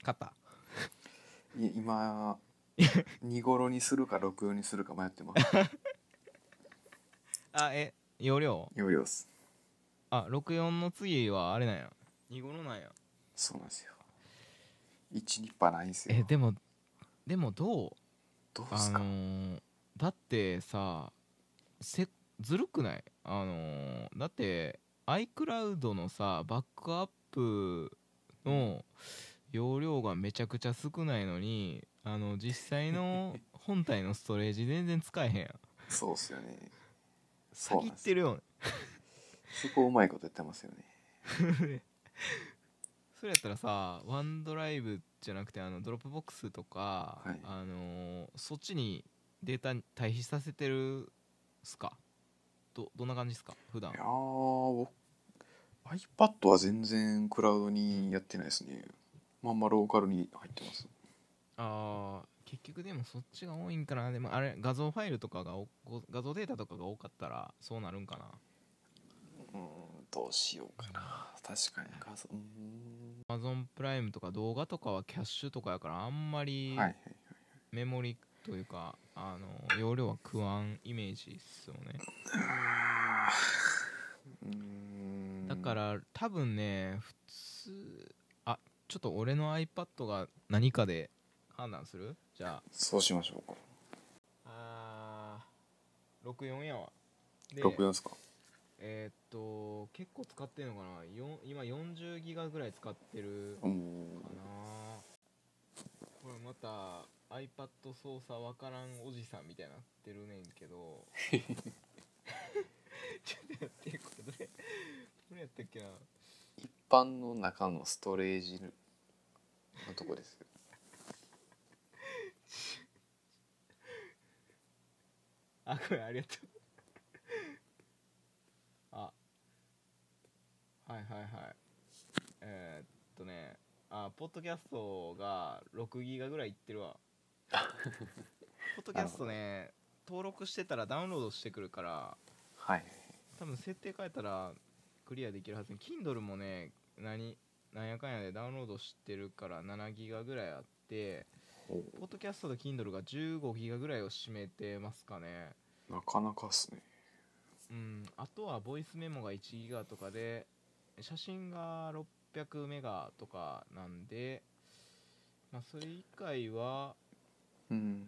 勝った。いや今 2頃にするか64にするか迷ってます。あえ容量？容量っす。あ64の次はあれなんや2頃なんや。そうなんですよ。1ニッパーないんですよ。えでもでもどう？あどうすか、のーだってさせずるくない？あのーだって iCloud のさバックアップの容量がめちゃくちゃ少ないのにあの実際の 本体のストレージ全然使えへんやん。そうっすよね。詐欺ってるよね。そこうまいことやってますよね それやったらさ OneDrive じゃなくてあの Dropbox とか、はい。あのーそっちにデータ退避させてるっすか？どどんな感じですか？普段。いや iPad は全然クラウドにやってないですね。まんまローカルに入ってます。あー結局でもそっちが多いんかな。でもあれ画像ファイルとかが画像データとかが多かったらそうなるんかなどうしようかな。確かに。画像うーん。Amazon プライムとか動画とかはキャッシュとかやからあんまりはいはいメモリというか、あの容量は食わんイメージっすよね。あーうーん。だから多分ね普通あちょっと俺の iPad が何かで判断する？じゃそうしましょうか。ああー64やわ。で64ですか？えーっと結構使ってるのかな？今40ギガぐらい使ってるかな。これまた iPad 操作わからんおじさんみたいになってるねんけど。ちょっと待ってこれどれやったっけな？一般の中のストレージのとこです。あこれありがとうはいはいはい。えー、っとねあポッドキャストが6ギガぐらいいってるわ。ポッドキャストね登録してたらダウンロードしてくるからはい。多分設定変えたらクリアできるはずに Kindle もね何なんやかんやでダウンロードしてるから7ギガぐらいあってほポッドキャストと Kindle が15ギガぐらいを占めてますかね。うなかなかっすね。うん。あとはボイスメモが1ギガとかで写真が600メガとかなんでまあそれ以外はうん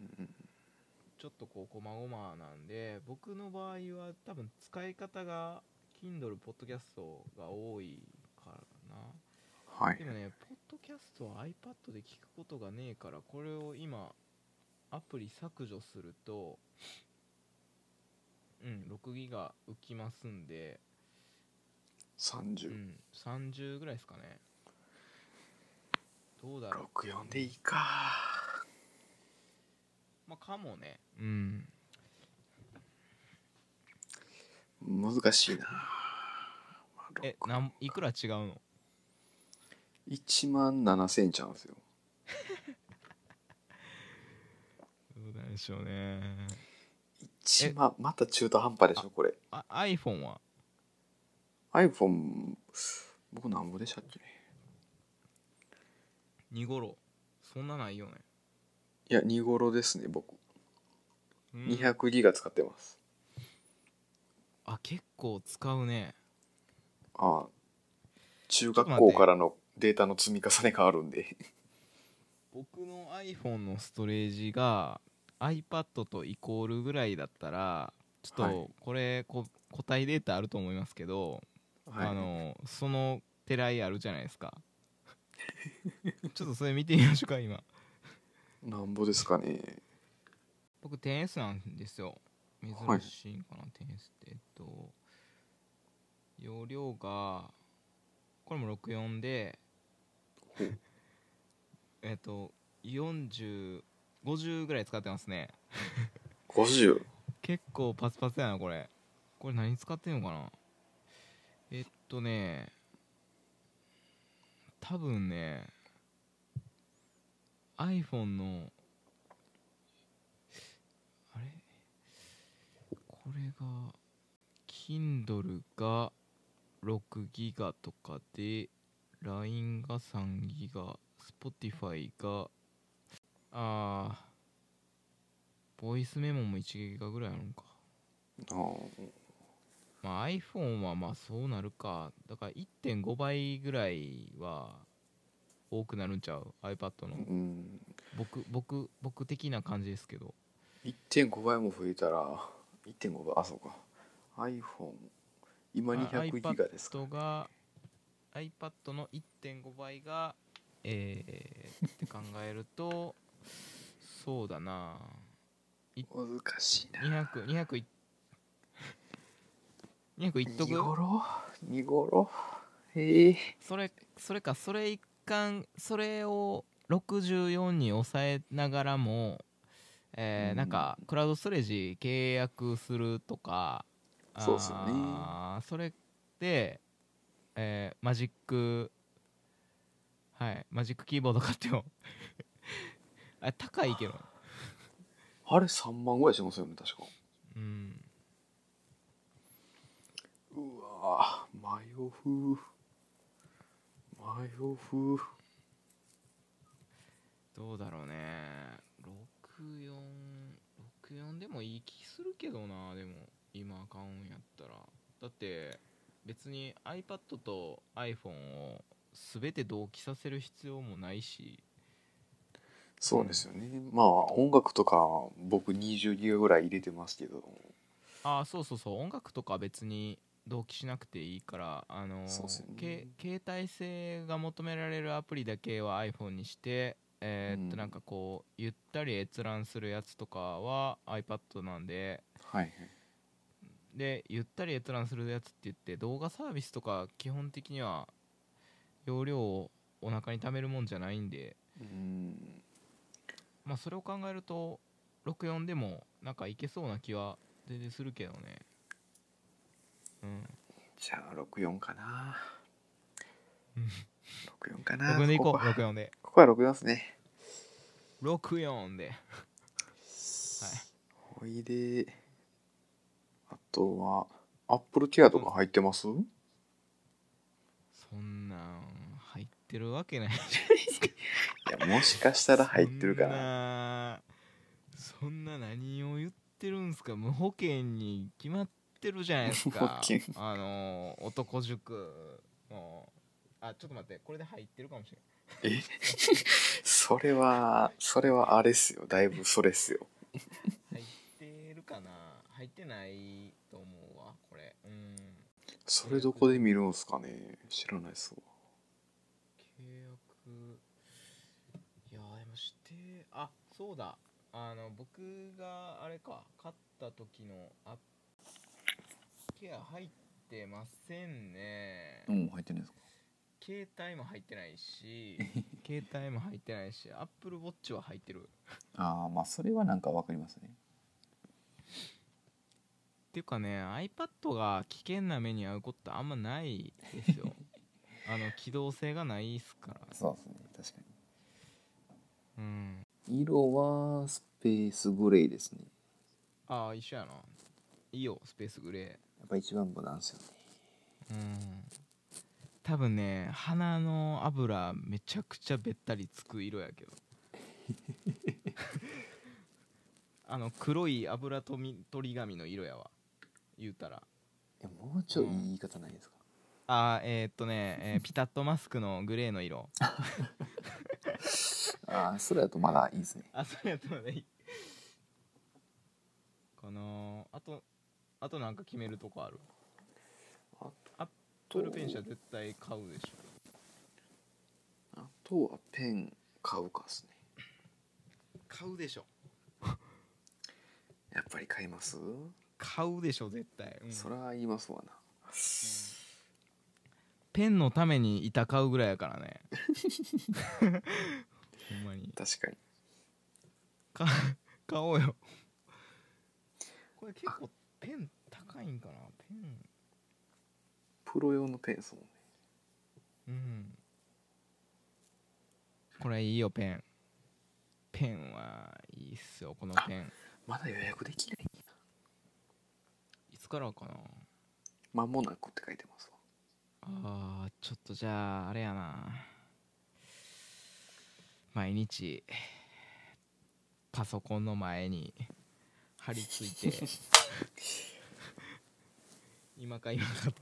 ちょっとこう細々なんで僕の場合は多分使い方が Kindle ポッドキャストが多いからな。はい。でもねポッドキャストは iPad で聞くことがねえからこれを今アプリ削除するとうん6ギガ浮きますんで、う30ん、30ぐらいですかね。どうだろう。64でいいか。まあかもね。うん。難しいな、まあえ6なんいくら違うの？1万7000円ちゃうんですよ。どうなんでしょうね。1万また中途半端でしょこれ。あ iPhone は？iPhone 僕なんぼでしたっけ？2頃そんなないよね、いや2頃ですね僕。うん。200ギガ使ってます。あ結構使うね。ああ中学校からのデータの積み重ねがあるんで。僕の iPhone のストレージが iPad とイコールぐらいだったらちょっはい。とこれ、こ個体データあると思いますけど、はい。あのそのテライあるじゃないですか。ちょっとそれ見てみましょうか今。なんぼですかね。僕 10S なんですよ。はい珍しいんかな、10S って。えっと容量がこれも64で えっと4050ぐらい使ってますね。50結構パツパツやなこれ。これ何使ってんのかな？とね多分ね iPhone のあれ？これが Kindle が6ギガとかで LINE が3ギガ Spotify があーボイスメモも1ギガぐらいあるんか。ああまあ iPhone はまあそうなるか。だから1.5倍ぐらいは多くなるんちゃう？iPad の。うん。僕僕僕的な感じですけど。1.5倍も増えたら1.5倍あそうか。iPhone 今あ200ギガですか。iPad が iPad の1.5倍がえー、って考えるとそうだな。難しいな200200い200いっとく？2頃？2頃？へえ。それそれかそれ一貫それを64に抑えながらも、えーうん。なんかクラウドストレージ契約するとかそうっすよね。それで、えーマジックはいマジックキーボード買っても あれ高いけど。あれ3万ぐらいしますよね確か。うんうわ迷う迷う。どうだろうね。6464でもいい気するけどなでも。今買うんやったら。だって別に iPad と iPhone を全て同期させる必要もないし。そうですよね、まあ音楽とか僕20ギガぐらい入れてますけど。ああそうそうそう。音楽とか別に同期しなくていいからあのね。け携帯性が求められるアプリだけは iPhone にしてえーっとうん。なんかこうゆったり閲覧するやつとかは iPad なんで。はいでゆったり閲覧するやつって言って動画サービスとか基本的には容量をお腹に溜めるもんじゃないんで。うん。まあそれを考えると64でもなんかいけそうな気は全然するけどねうん。じゃあ64かな。うん。64かな。64でいこう。ここは。64で。ここは64ですね。64で。ほいで。あとはアップルケアとか入ってます、そんなん入ってるわけない いやもしかしたら入ってるかな。なそんな何を言ってるんすか。無保険に決まってるじゃないですか。険あのー男塾の。あちょっと待ってこれで入ってるかもしれないえ？それはそれはあれっすよ。だいぶそれっすよ。入ってるかな？入ってないと思うわこれ。うん。それどこで見るんすかね？知らないっすわ。契約。いやでもしてあそうだ。あの僕があれか買った時のアッケア入ってませんね。うん入ってないですか？携帯も入ってないし 携帯も入ってないしアップルウォッチは入ってる。ああまあそれはなんかわかりますね。っていうかね iPad が危険な目に遭うことあんまないですよ。あの機動性がないっすからそうですね確かうん。に色はスペースグレーですね。ああ一緒やな。いいよスペースグレーやっぱ一番無難ですよね。うん。多分ね鼻の油めちゃくちゃべったりつく色やけど。あの黒い油とみ取り紙の色やわ。言うたら。いやもうちょい言い方ないですか、あーえーっとね、えーピタッとマスクのグレーの色。ああそれだとまだいいですね。あそうやったのでいい。かなーあとあとなんか決めるとこある？あアップルペンシは絶対買うでしょ。あとはペン買うかっすね。買うでしょ。やっぱり買います、買うでしょ絶対、うん。そら言いますわな。ペンのために板買うぐらいやからね。ほんまに。確かに。か買おうよ。これ結構ペン高いんかな？ペン。プロ用のペンですもんね。うん。これいいよペン。ペンはいいっすよこのペン。まだ予約できないいつからかな？間もなくって書いてますわ。あーちょっとじゃああれやな。毎日パソコンの前に張り付いて。今か今かと。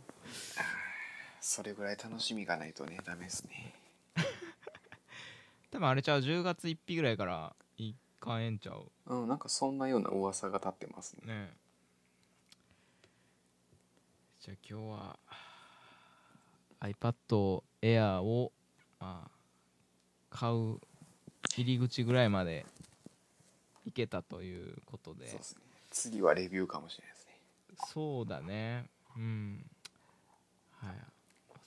それぐらい楽しみがないとねダメですね。多分あれちゃう？10月1日ぐらいからいかんえんちゃううんなんかそんなような噂が立ってますね。ね。じゃあ今日は iPad Air を、まあ、買う入り口ぐらいまでいけたということで。そうですね。次はレビューかもしれないですね。そうだね。うん。はい。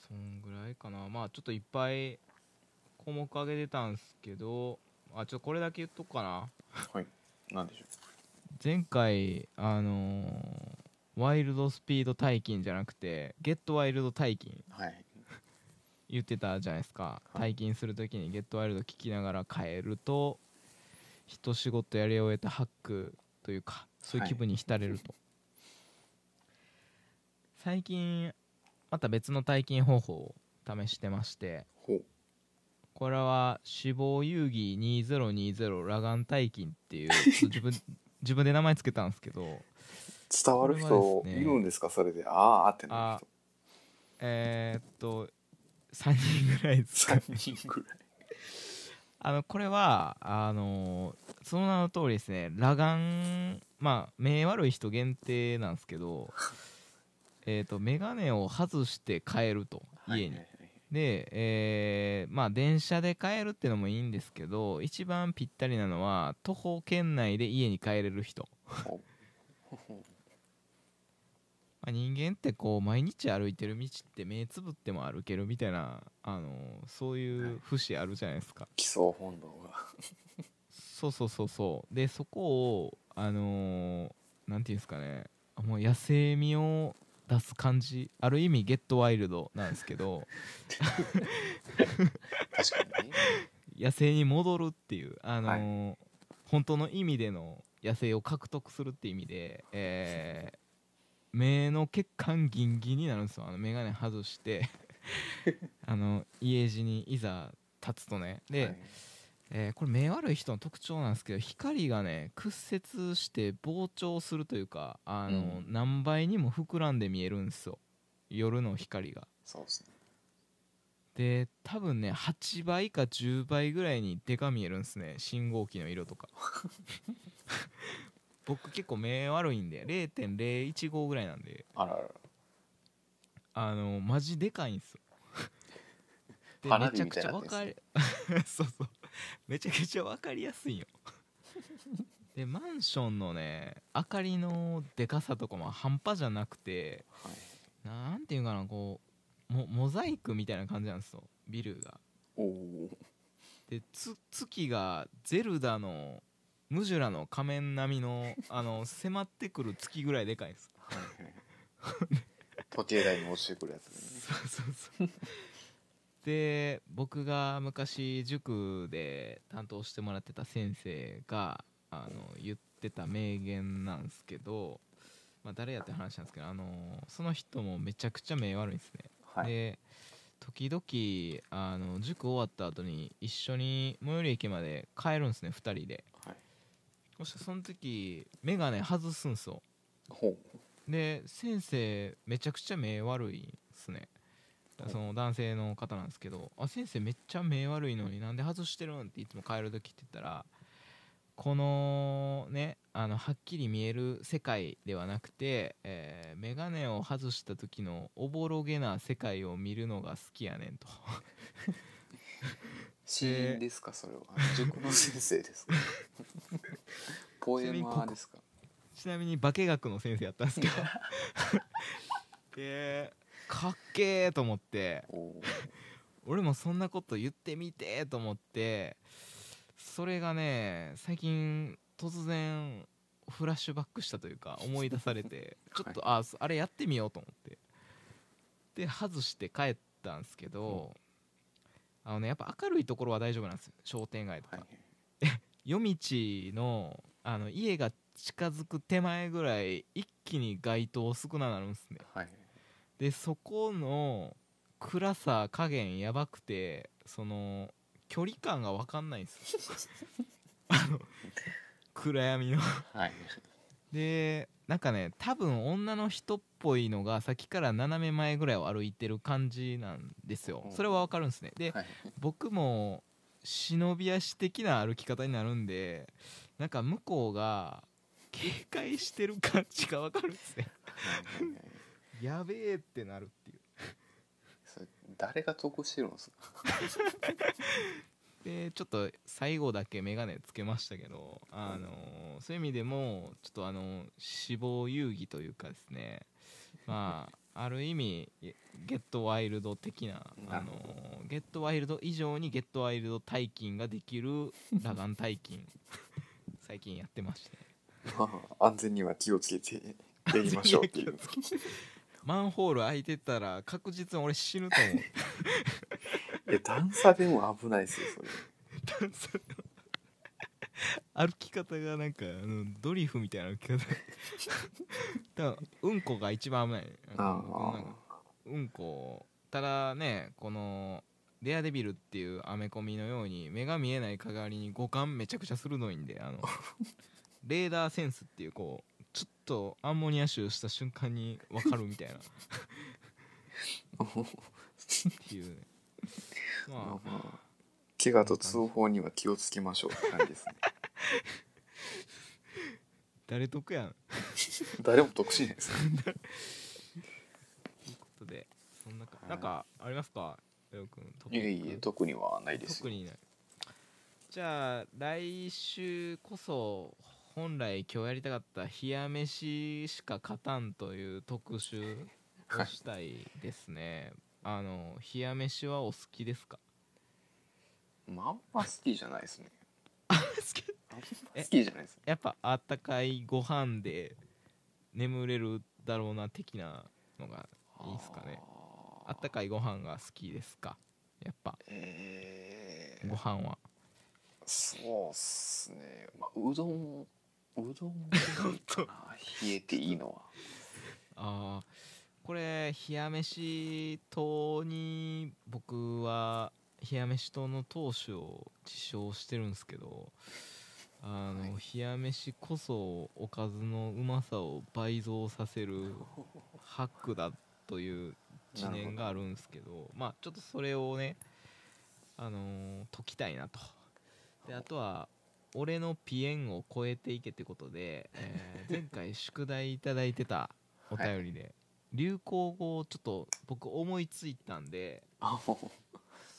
そんぐらいかな。まあちょっといっぱい項目上げてたんすけどあちょっとこれだけ言っとくかな。はい。なんでしょ前回あのーワイルドスピード大金じゃなくてゲットワイルド大金。うはい。言ってたじゃないですか。はい。大金するときにゲットワイルド聞きながら帰ると一仕事やり終えたハックというかそういう気分に浸れると、最近また別の大金方法を試してましてこれは死亡遊戯2020ラガン大金っていう 自分自分で名前つけたんですけど伝わる人いるんですか？それで。あーってなるえー、っと3人ぐらいです人か3人ぐらいあのこれはあのその名の通りですね裸眼まあ目悪い人限定なんですけど えーと眼鏡を外して帰ると家に、はいはい。はいで、えーまあ電車で帰るってのもいいんですけど一番ぴったりなのは徒歩圏内で家に帰れる人まあ、人間ってこう毎日歩いてる道って目つぶっても歩けるみたいなあのそういう節あるじゃないですか、基礎本能が。そうそうそうそう。でそこをあのーなんていうんですかね。もう野生味を出す感じ。ある意味ゲットワイルドなんですけど。確かにね。野生に戻るっていうあのー本当の意味での野生を獲得するっていう意味で、えー目の血管ギンギンになるんですよ。あの眼鏡外して あの家路にいざ立つとね。で、はい。えーこれ目悪い人の特徴なんですけど光がね屈折して膨張するというかあの、うん。何倍にも膨らんで見えるんですよ。夜の光が。そうですね。で多分ね8倍か10倍ぐらいにでか見えるんですね。信号機の色とか 僕結構目悪いんで0.015ぐらいなんで。あららら。あのマジでかいんですよ。でめちゃくちゃわかり そうそう。めちゃくちゃわかりやすいんよ。でマンションのね明かりのでかさとかも半端じゃなくてはい。なんていうかなこうモモザイクみたいな感じなんですよ。ビルが。おおでつ月がゼルダのムジュラの仮面並みの あの迫ってくる月ぐらいでかいんです。時計台に落ちてくるやつね。そうそうそうで僕が昔塾で担当してもらってた先生があの言ってた名言なんですけど、まあ、誰やって話なんですけどあのその人もめちゃくちゃ目悪いんですね、はい。で時々あの塾終わった後に一緒に最寄り駅まで帰るんですね2人で。はいそしてその時眼鏡外すんですよ。ほう。で先生めちゃくちゃ目悪いんすね。はいその男性の方なんですけど「あ先生めっちゃ目悪いのになんで外してるん?」っていつも帰る時って言ったらこのねあのはっきり見える世界ではなくて、えー、眼鏡を外した時のおぼろげな世界を見るのが好きやねんと 詩人ですかそれは？塾の先生ですか？ポエマーですかちなみに化学の先生やったんですけど。でかっけーと思って。俺もそんなこと言ってみてと思って。それがね最近突然フラッシュバックしたというか思い出されて。ちょっと、あそあれやってみようと思って。で外して帰ったんですけど、あのねやっぱ明るいところは大丈夫なんですよ商店街とか、はい。夜道のあの家が近づく手前ぐらい一気に街灯少ななるんですね。はい。でそこの暗さ加減やばくてその距離感が分かんないんですよ。あの暗闇の。はい。でなんかね多分女の人っぽいのがさっきから斜め前ぐらいを歩いてる感じなんですよ。それは分かるんですね。ではい。僕も忍び足的な歩き方になるんでなんか向こうが警戒してる感じが分かるんですね。やべえってなるっていう。それ誰が得してるんですか？でちょっと最後だけ眼鏡つけましたけど、あのそういう意味でもちょっとあの死亡遊戯というかですねまあある意味ゲットワイルド的なあのゲットワイルド以上にゲットワイルド大金ができる裸眼大金 最近やってまして。ま あ安全には気をつけて やりましょうっていうマンホール開いてたら確実に俺死ぬと思う。え段差でも危ないですよそれ。歩き方がなんかあのドリフみたいな歩き方。だからうんこが一番危ない。なんかなんかあうんこただねこのデアデビルっていうアメコミのように目が見えない代わりに五感めちゃくちゃ鋭いんであの レーダーセンスっていうこうちょっとアンモニア臭した瞬間に分かるみたいな。っていうね。まあ。まあまあ。怪我と通報には気をつけましょうって感じですね。誰得やん。誰も得しないですということでそんなか、はい。なんかありますか？いえいえ特にはないですよ。特にない。じゃあ来週こそ本来今日やりたかった冷や飯しか勝たんという特集をしたいですね。あの冷や飯はお好きですか？まああんま好きじゃないですね。好き？あんま好きじゃないですやっぱあったかいご飯で眠れるだろうな的なのがいいですかね。あったかいご飯が好きですか？やっぱ。えー。ご飯は。そうっすね、まあ、うどんうどんかな。冷えていいのは。ああこれ冷や飯党に僕は冷や飯党の党首を自称してるんですけどあの、はい。冷や飯こそおかずのうまさを倍増させるハックだという知念があるんですけどまあちょっとそれをねあのー解きたいなと。であとは俺のピエンを超えていけってことで、えー前回宿題いただいてたお便りで、流行語をちょっと僕思いついたんであ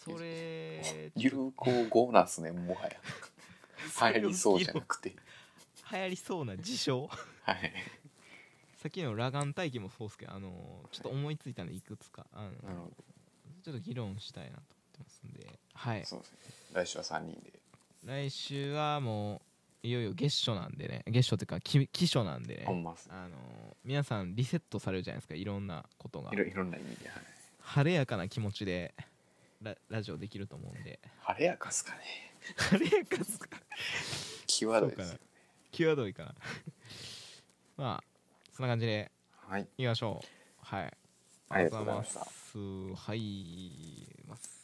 それ 流行語なんすねもはや。流行りそうじゃなくて。流行りそうな事象？はい。さっきの裸眼待機もそうですけどあのーちょっと思いついたんでいくつか。あのちょっと議論したいなと思ってますんで。はい。どそうですね。来週は3人で来週はもういよいよ月初なんでね。月初っていうかき期初なんでね。ほんまっすあのー皆さんリセットされるじゃないですか。いろんなことが。いろいろんな意味で、はい、晴れやかな気持ちでララジオできると思うんで。晴れやかっすかね。晴れやかっすか？際どいですよね。際どいかな。まあそんな感じではい。いきましょう。はい。ありがとうございますはいます